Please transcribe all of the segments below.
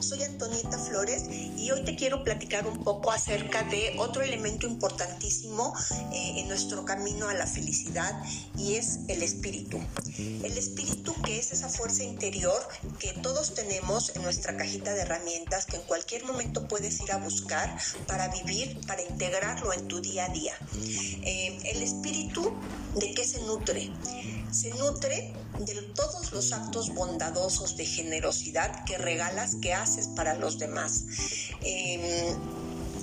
soy Antonieta Flores y hoy te quiero platicar un poco acerca de otro elemento importantísimo eh, en nuestro camino a la felicidad y es el espíritu. El espíritu que es esa fuerza interior que todos tenemos en nuestra cajita de herramientas que en cualquier momento puedes ir a buscar para vivir, para integrarlo en tu día a día. Eh, el espíritu, ¿de qué se nutre? Se nutre de todos los actos bondadosos de generosidad que que haces para los demás, em,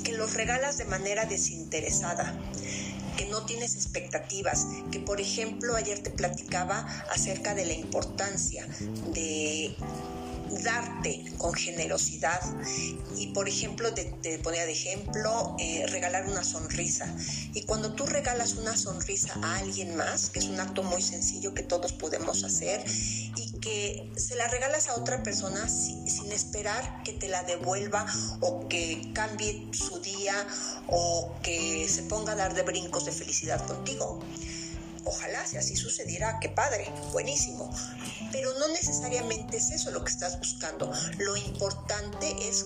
que los regalas de manera desinteresada que no tienes expectativas, que por ejemplo ayer te platicaba acerca de la importancia de darte con generosidad y por ejemplo te, ponía de ejemplo eh, regalar una sonrisa. Y cuando tú regalas una sonrisa a alguien más que es un acto muy sencillo que todos podemos hacer y que se la regalas a otra persona sin esperar que te la devuelva o que cambie su día o que se ponga a dar de brincos de felicidad contigo Ojalá si así sucediera, qué padre, buenísimo. Pero no necesariamente es eso lo que estás buscando. Lo importante es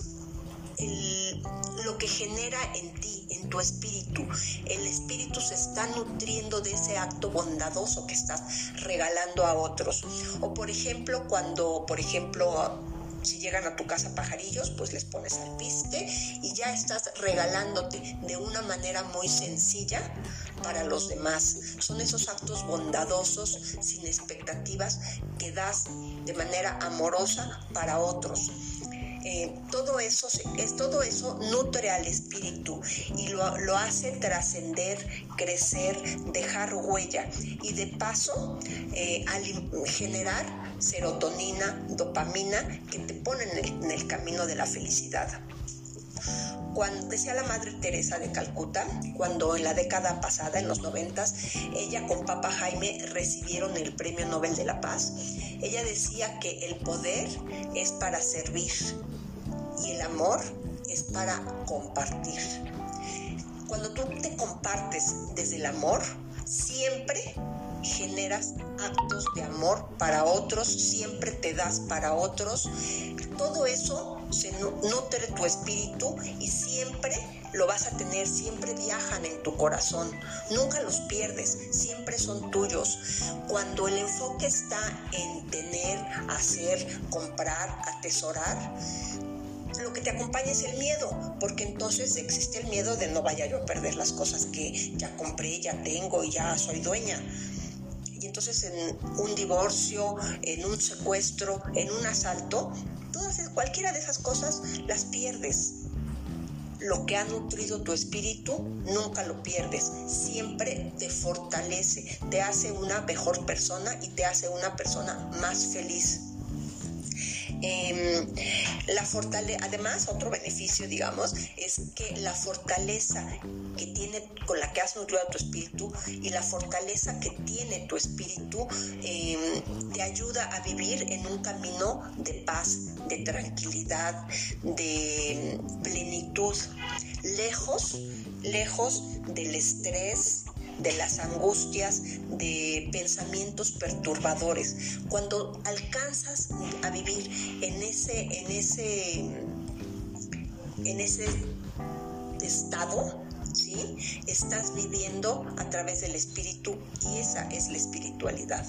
lo que genera en ti, en tu espíritu. El espíritu se está nutriendo de ese acto bondadoso que estás regalando a otros. O por ejemplo, cuando, por ejemplo, si llegan a tu casa pajarillos, pues les pones al piste y ya estás regalándote de una manera muy sencilla para los demás. Son esos actos bondadosos, sin expectativas, que das de manera amorosa para otros. Eh, todo, eso, es, todo eso nutre al espíritu y lo, lo hace trascender, crecer, dejar huella. Y de paso eh, generar serotonina, dopamina que te ponen en el, camino de la felicidad cuando decía la madre Teresa de Calcuta, cuando en la década pasada, en los noventas, ella con Papa Jaime recibieron el Premio Nobel de la Paz, ella decía que el poder es para servir y el amor es para compartir. Cuando tú te compartes desde el amor, siempre generas actos de amor para otros, siempre te das para otros. Todo eso se nutre tu espíritu y siempre lo vas a tener, siempre viajan en tu corazón, nunca los pierdes, siempre son tuyos. Cuando el enfoque está en tener, hacer, comprar, atesorar, lo que te acompaña es el miedo, porque entonces existe el miedo de no vaya yo a perder las cosas que ya compré, ya tengo y ya soy dueña. Y entonces en un divorcio, en un secuestro, en un asalto, cualquiera de esas cosas las pierdes. Lo que ha nutrido tu espíritu nunca lo pierdes, siempre te fortalece, te hace una mejor persona y te hace una persona más feliz. Em, la fortaleza, además, otro beneficio, digamos, es que la fortaleza que tiene, con la que has nutrido tu espíritu y la fortaleza que tiene tu espíritu em, te ayuda a vivir en un camino de paz, de tranquilidad, de plenitud, lejos, lejos del estrés, de las angustias, de pensamientos perturbadores. Cuando alcanzas a vivir en ese, en ese, en ese estado, ¿sí? Estás viviendo a través del espíritu y esa es la espiritualidad.